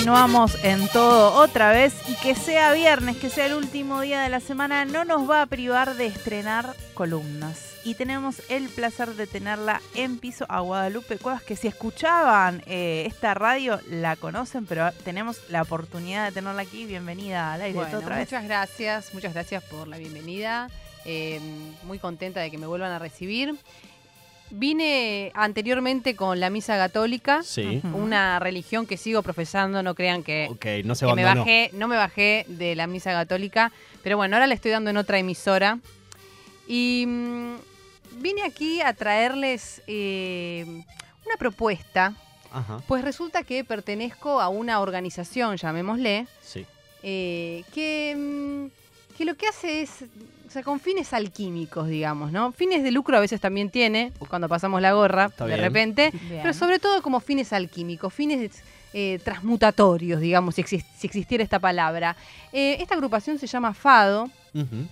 continuamos en todo otra vez y que sea viernes, que sea el último día de la semana, no nos va a privar de estrenar columnas. Y tenemos el placer de tenerla en piso a Guadalupe Cuevas, que si escuchaban eh, esta radio la conocen, pero tenemos la oportunidad de tenerla aquí. Bienvenida al aire Bueno, otra vez. muchas gracias, muchas gracias por la bienvenida. Eh, muy contenta de que me vuelvan a recibir. Vine anteriormente con la misa católica, Sí. Una religión que sigo profesando, no crean que, Ok, no se que me bajé, no me bajé de la misa católica, pero bueno, ahora le estoy dando en otra emisora. Y mm, vine aquí a traerles eh, una propuesta, Ajá, pues resulta que pertenezco a una organización, llamémosle, sí. eh, que, mm, que lo que hace es, o sea, con fines alquímicos, digamos, ¿no? Fines de lucro a veces también tiene, cuando pasamos la gorra, Está de bien. repente, Bien. pero sobre todo como fines alquímicos, fines eh, transmutatorios, digamos, si, exis- si existiera esta palabra. Eh, esta agrupación se llama Fado, Ujú.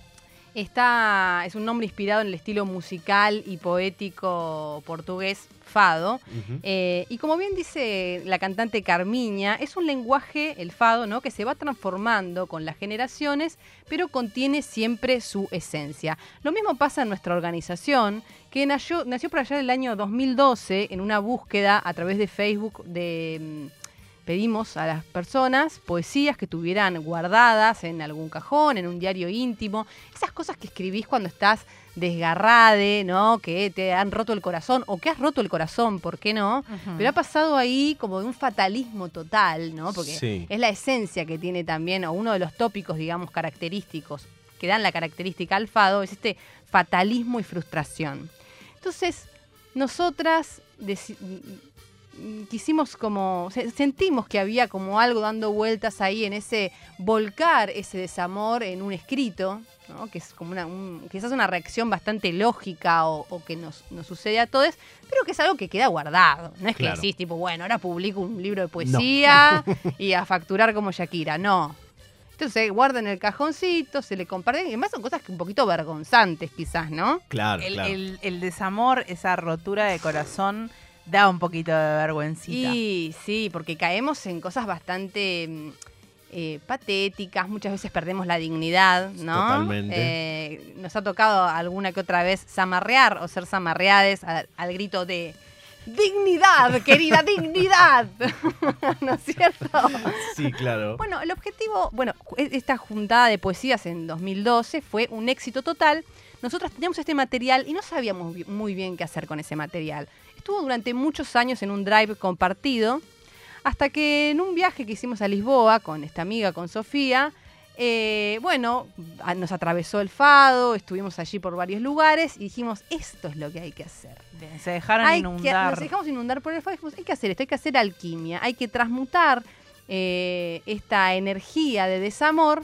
Está, es un nombre inspirado en el estilo musical y poético portugués fado. Eh, y como bien dice la cantante Carmiña, es un lenguaje, el fado, ¿no? que se va transformando con las generaciones, pero contiene siempre su esencia. Lo mismo pasa en nuestra organización, que nació, nació por allá del año 2012 en una búsqueda a través de Facebook de... Pedimos a las personas poesías que tuvieran guardadas en algún cajón, en un diario íntimo, esas cosas que escribís cuando estás desgarrade, ¿no? Que te han roto el corazón o que has roto el corazón, ¿por qué no? Pero ha pasado ahí como de un fatalismo total, ¿no? Porque Sí. es la esencia que tiene también, o uno de los tópicos, digamos, característicos que dan la característica al fado, es este fatalismo y frustración. Entonces, nosotras quisimos como, se- sentimos que había como algo dando vueltas ahí en ese volcar ese desamor en un escrito, ¿no? que es como una, un- quizás una reacción bastante lógica o, o que nos, nos sucede a todos, pero que es algo que queda guardado. No es que decís tipo, bueno, ahora publico un libro de poesía y a facturar como Shakira, no. Entonces se guarda en el cajoncito, se le comparte, y además son cosas que un poquito vergonzantes quizás, ¿no? Claro, el, claro. el- el desamor, esa rotura de corazón, da un poquito de vergüencita. Y sí, porque caemos en cosas bastante mm, eh, patéticas, muchas veces perdemos la dignidad, ¿no? Totalmente. Eh, nos ha tocado alguna que otra vez zamarrear o ser zamarreades al, al grito de ¡Dignidad, querida, dignidad! ¿No es cierto? Sí, claro. Bueno, el objetivo, bueno, e- esta juntada de poesías en 2012 fue un éxito total. Nosotros teníamos este material y no sabíamos muy bien qué hacer con ese material. Estuvo durante muchos años en un drive compartido, hasta que en un viaje que hicimos a Lisboa con esta amiga, con Sofía, eh, bueno, a- nos atravesó el fado, estuvimos allí por varios lugares y dijimos, esto es lo que hay que hacer. Bien, se dejaron Hay que- inundar. nos dejamos inundar por el fuego. Dijimos, hay que hacer esto, hay que hacer alquimia, hay que transmutar eh, esta energía de desamor,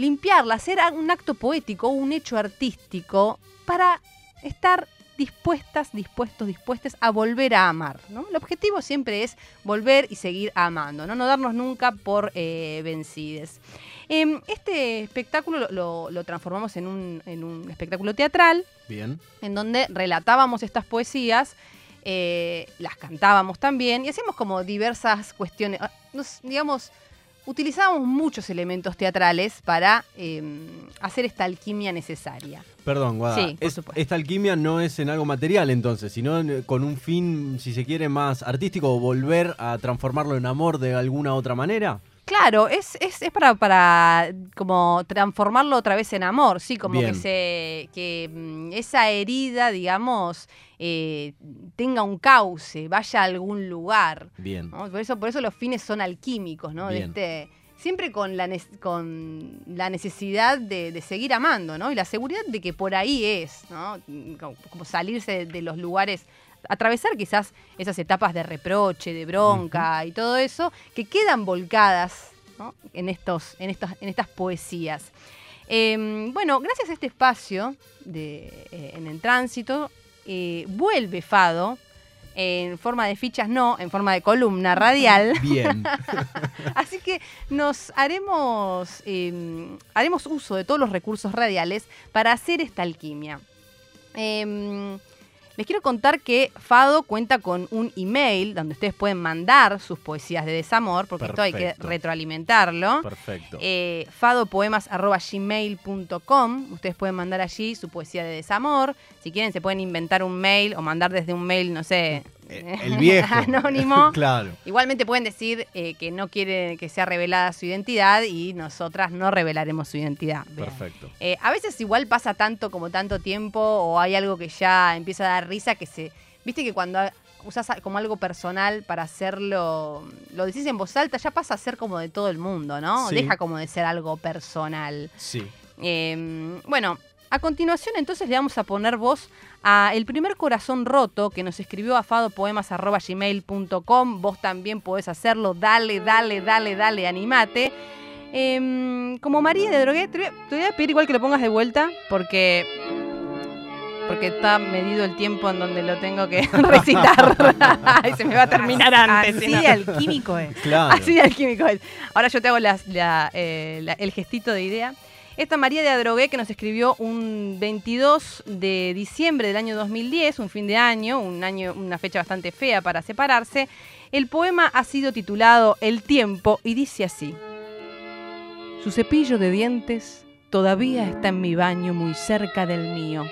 limpiarla, hacer a- un acto poético, un hecho artístico para estar dispuestas, dispuestos, dispuestas a volver a amar. ¿no? El objetivo siempre es volver y seguir amando, no, no darnos nunca por eh, vencides. Em, este espectáculo lo, lo- lo transformamos en un, en un espectáculo teatral Bien. en donde relatábamos estas poesías, eh, las cantábamos también y hacíamos como diversas cuestiones. Ah, Nos, digamos, utilizábamos muchos elementos teatrales para eh, hacer esta alquimia necesaria. Perdón, Guada. Sí, Es- esta alquimia no es en algo material entonces, sino en- con un fin, si se quiere, más artístico volver a transformarlo en amor de alguna otra manera. Claro, es, es, es para, para como transformarlo otra vez en amor, sí, como que se que mm, esa herida, digamos, eh, tenga un cauce, vaya a algún lugar. Bien. ¿no? Por eso, por eso los fines son alquímicos, ¿no? De este, siempre con la, con la necesidad de, de seguir amando, ¿no? Y la seguridad de que por ahí es, ¿no? Como, como salirse de, de los lugares, atravesar quizás esas etapas de reproche, de bronca y todo eso, que quedan volcadas ¿no? en, estos, en, estos, en estas poesías. Eh, bueno, gracias a este espacio de, eh, en el tránsito, eh, vuelve Fado en forma de fichas, no, en forma de columna radial. Bien. Así que nos haremos, eh, haremos uso de todos los recursos radiales para hacer esta alquimia. Les quiero contar que Fado cuenta con un email donde ustedes pueden mandar sus poesías de desamor, porque esto hay que retroalimentarlo. Perfecto. Eh, fadopoemas.gmail.com. Ustedes pueden mandar allí su poesía de desamor. Si quieren, se pueden inventar un mail o mandar desde un mail, no sé. Eh, el viejo. anónimo. claro. Igualmente pueden decir eh, que no quieren que sea revelada su identidad y nosotras no revelaremos su identidad. Perfecto. Eh, a veces igual pasa tanto como tanto tiempo o hay algo que ya empieza a dar risa que se... Viste que cuando usas como algo personal para hacerlo, lo decís en voz alta, ya pasa a ser como de todo el mundo, ¿no? Sí. Deja como de ser algo personal. Sí. Eh, bueno, a continuación entonces le vamos a poner voz a el primer corazón roto que nos escribió a fadopoemas.gmail.com. Vos también podés hacerlo, dale, dale, dale, dale, animate. Em, como María de Drogué, te voy, a, pedir igual que lo pongas de vuelta porque porque está medido el tiempo en donde lo tengo que recitar. y se me va a terminar antes. Así si no. de alquímico es. Claro. Así de alquímico es. Ahora yo te hago las- la- eh, la- el gestito de idea. Esta María de Adrogué que nos escribió un 22 de diciembre del año 2010, un fin de año, año, una fecha bastante fea para separarse. El poema ha sido titulado El tiempo y dice así. Su cepillo de dientes todavía está en mi baño muy cerca del mío,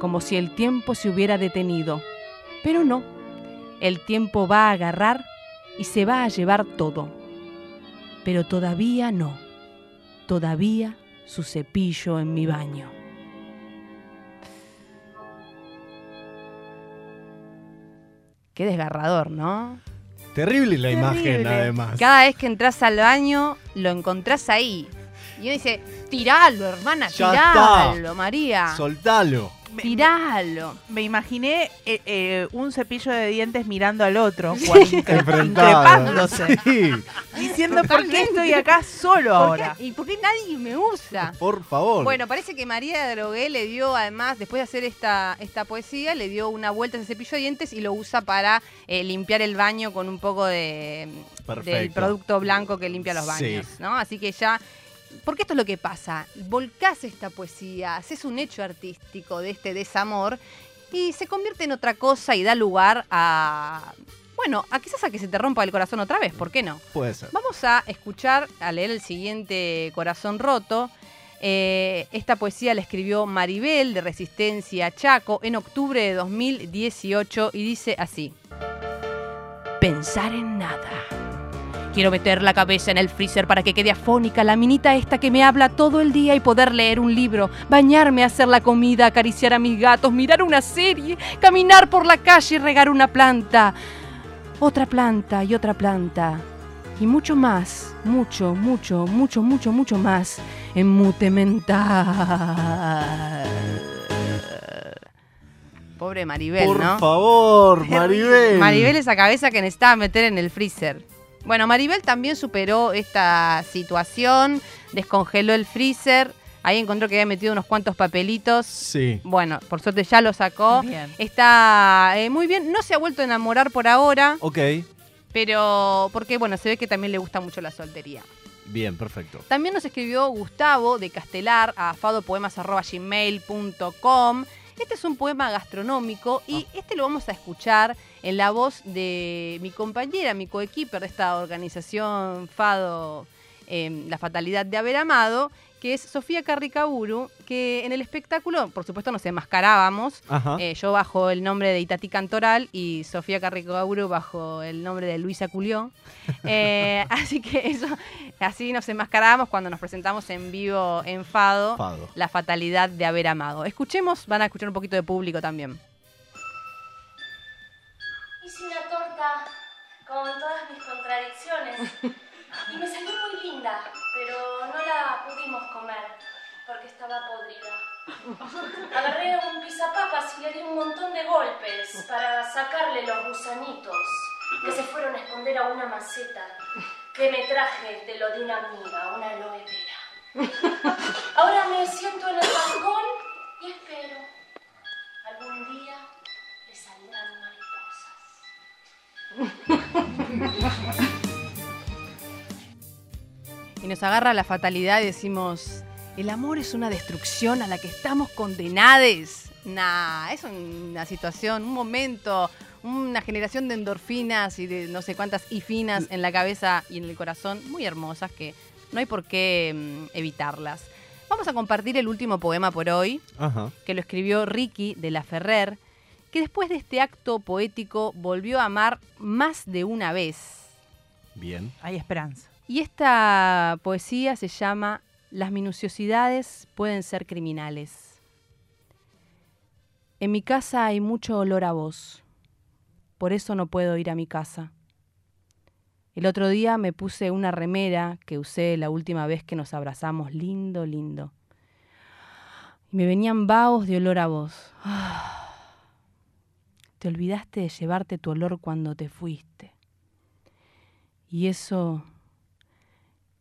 como si el tiempo se hubiera detenido. Pero no, el tiempo va a agarrar y se va a llevar todo. Pero todavía no. Todavía su cepillo en mi baño. Qué desgarrador, ¿no? Terrible la imagen, además. Cada vez que entras al baño, lo encontrás ahí. Y uno dice, tiralo, hermana, Ya tiralo, está. María. Soltalo. Me- Tiralo. Me imaginé eh, eh, un cepillo de dientes mirando al otro, cual- Enfrentado. increpándose, Sí. diciendo por qué estoy acá solo ¿Por ahora. ¿Y por qué nadie me usa? Por favor. Bueno, parece que María de Drogué le dio, además, después de hacer esta, esta poesía, le dio una vuelta a ese cepillo de dientes y lo usa para eh, limpiar el baño con un poco de, del Perfecto. producto blanco que limpia los Sí. baños, ¿no? Así que ya... Porque esto es lo que pasa. Volcás esta poesía, haces un hecho artístico de este desamor y se convierte en otra cosa y da lugar a... Bueno, a quizás a que se te rompa el corazón otra vez, ¿por qué no? Puede ser. Vamos a escuchar, a leer el siguiente Corazón Roto. Eh, esta poesía la escribió Maribel de Resistencia Chaco en octubre de 2018 y dice así. Pensar en nada. Quiero meter la cabeza en el freezer para que quede afónica la minita esta que me habla todo el día y poder leer un libro, bañarme, hacer la comida, acariciar a mis gatos, mirar una serie, caminar por la calle y regar una planta. Otra planta y otra planta. Y mucho más, mucho, mucho, mucho, mucho, mucho más en mute mental. Pobre Maribel, Por ¿no? favor, Maribel. Maribel esa cabeza que necesitaba meter en el freezer. Bueno, Maribel también superó esta situación, descongeló el freezer, ahí encontró que había metido unos cuantos papelitos. Sí. Bueno, por suerte ya lo sacó. Bien. Está eh, muy bien, no se ha vuelto a enamorar por ahora, Ok. pero porque bueno, se ve que también le gusta mucho la soltería. Bien, perfecto. También nos escribió Gustavo de Castelar a fadopoemas.gmail.com. Este es un poema gastronómico y este lo vamos a escuchar en la voz de mi compañera, mi coequiper de esta organización Fado, eh, La Fatalidad de Haber Amado, que es Sofía Carricaburu, que en el espectáculo, por supuesto, nos enmascarábamos. Eh, yo bajo el nombre de Itati Cantoral y Sofía Carricaburu bajo el nombre de Luisa Culió. Eh, así que eso, así nos enmascarábamos cuando nos presentamos en vivo en Fado, Fado. la fatalidad de haber amado. Escuchemos, van a escuchar un poquito de público también. Hice una torta con todas mis contradicciones y me salió muy linda, pudimos comer porque estaba podrida. Agarré un pisapapas y le di un montón de golpes para sacarle los gusanitos que se fueron a esconder a una maceta que me traje de lo de una amiga, una aloe vera. Ahora me siento en el balcón y espero. Algún día le saldrán mariposas. Y nos agarra la fatalidad y decimos, el amor es una destrucción a la que estamos condenados. Nah, es una situación, un momento, una generación de endorfinas y de no sé cuántas ifinas en la cabeza y en el corazón muy hermosas que no hay por qué mm, evitarlas. Vamos a compartir el último poema por hoy, Ajá. que lo escribió Ricky de la Ferrer, que después de este acto poético volvió a amar más de una vez. Bien. Hay esperanza. Y esta poesía se llama Las minuciosidades pueden ser criminales. En mi casa hay mucho olor a vos, por eso no puedo ir a mi casa. El otro día me puse una remera que usé la última vez que nos abrazamos, lindo, lindo. Y me venían vaos de olor a vos. Te olvidaste de llevarte tu olor cuando te fuiste. Y eso,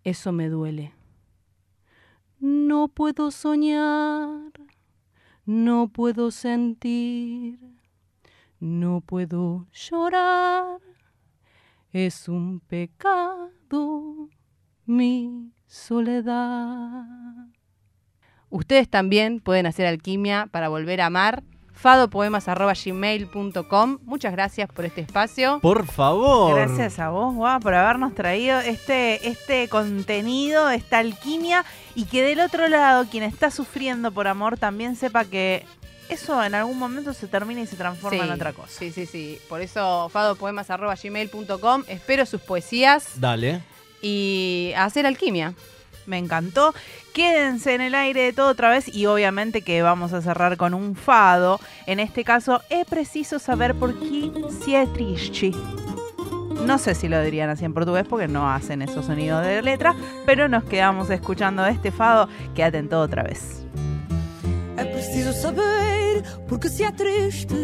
eso me duele. No puedo soñar, no puedo sentir, no puedo llorar. Es un pecado mi soledad. Ustedes también pueden hacer alquimia para volver a amar. fadopoemas.gmail.com Muchas gracias por este espacio. Por favor. Gracias a vos, Guau, por habernos traído este, este contenido, esta alquimia, y que del otro lado, quien está sufriendo por amor también sepa que eso en algún momento se termina y se transforma en otra cosa. Sí, sí, sí. Por eso fadopoemas.gmail.com Espero sus poesías Dale. y a hacer alquimia. Me encantó. Quédense en el aire de todo otra vez y obviamente que vamos a cerrar con un fado. En este caso, es preciso saber por qué si es triste. No sé si lo dirían así en portugués porque no hacen esos sonidos de letra, pero nos quedamos escuchando este fado. Quédate en todo otra vez. Preciso saber se triste.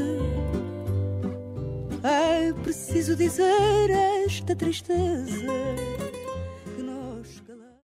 Preciso dizer esta tristeza.